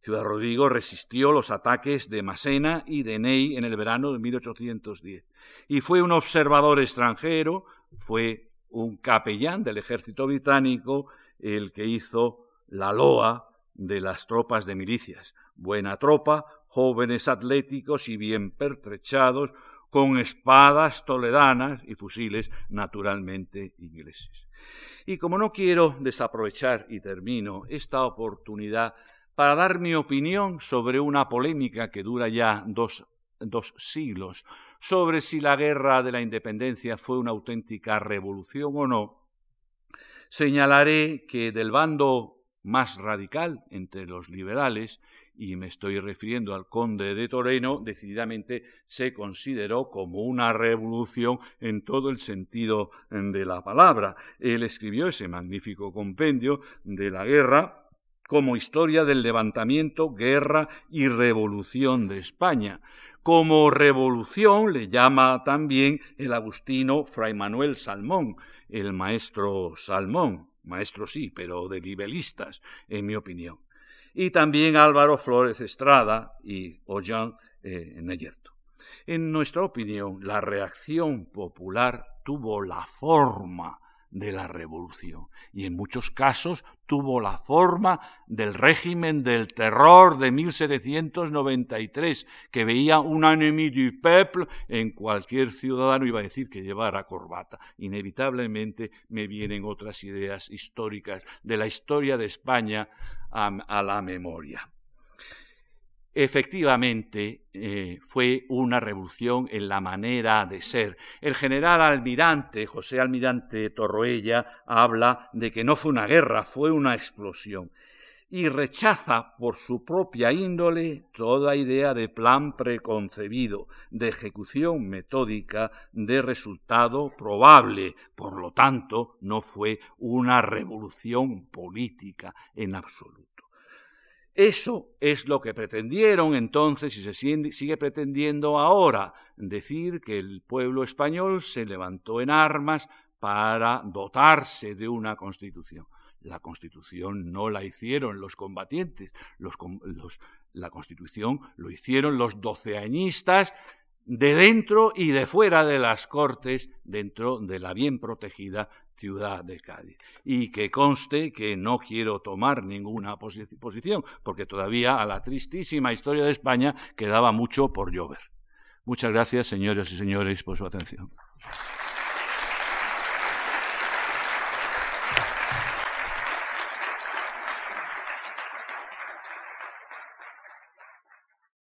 Ciudad Rodrigo resistió los ataques de Masena y de Ney en el verano de 1810 y fue un observador extranjero, fue un capellán del ejército británico el que hizo la loa de las tropas de milicias. Buena tropa, jóvenes atléticos y bien pertrechados, con espadas toledanas y fusiles naturalmente ingleses. Y como no quiero desaprovechar, y termino, esta oportunidad para dar mi opinión sobre una polémica que dura ya dos, dos siglos, sobre si la guerra de la independencia fue una auténtica revolución o no, señalaré que del bando más radical entre los liberales y me estoy refiriendo al conde de Toreno, decididamente se consideró como una revolución en todo el sentido de la palabra. Él escribió ese magnífico compendio de la guerra como historia del levantamiento, guerra y revolución de España. Como revolución le llama también el agustino Fray Manuel Salmón, el maestro Salmón, maestro sí, pero de nivelistas, en mi opinión y también Álvaro Flores Estrada y Ollán eh. En nuestra opinión, la reacción popular tuvo la forma de la revolución y en muchos casos tuvo la forma del régimen del terror de 1793 que veía un ennemi du peuple en cualquier ciudadano iba a decir que llevara corbata. Inevitablemente me vienen otras ideas históricas de la historia de España a, la memoria. Efectivamente, eh, fue una revolución en la manera de ser. El general almirante, José Almirante Torroella, habla de que no fue una guerra, fue una explosión y rechaza por su propia índole toda idea de plan preconcebido, de ejecución metódica, de resultado probable. Por lo tanto, no fue una revolución política en absoluto. Eso es lo que pretendieron entonces y se sigue pretendiendo ahora, decir que el pueblo español se levantó en armas para dotarse de una constitución. La constitución no la hicieron los combatientes, la constitución lo hicieron los doceañistas de dentro y de fuera de las Cortes, dentro de la bien protegida ciudad de Cádiz. Y que conste que no quiero tomar ninguna posición, porque todavía a la tristísima historia de España quedaba mucho por llover. Muchas gracias, señoras y señores, por su atención.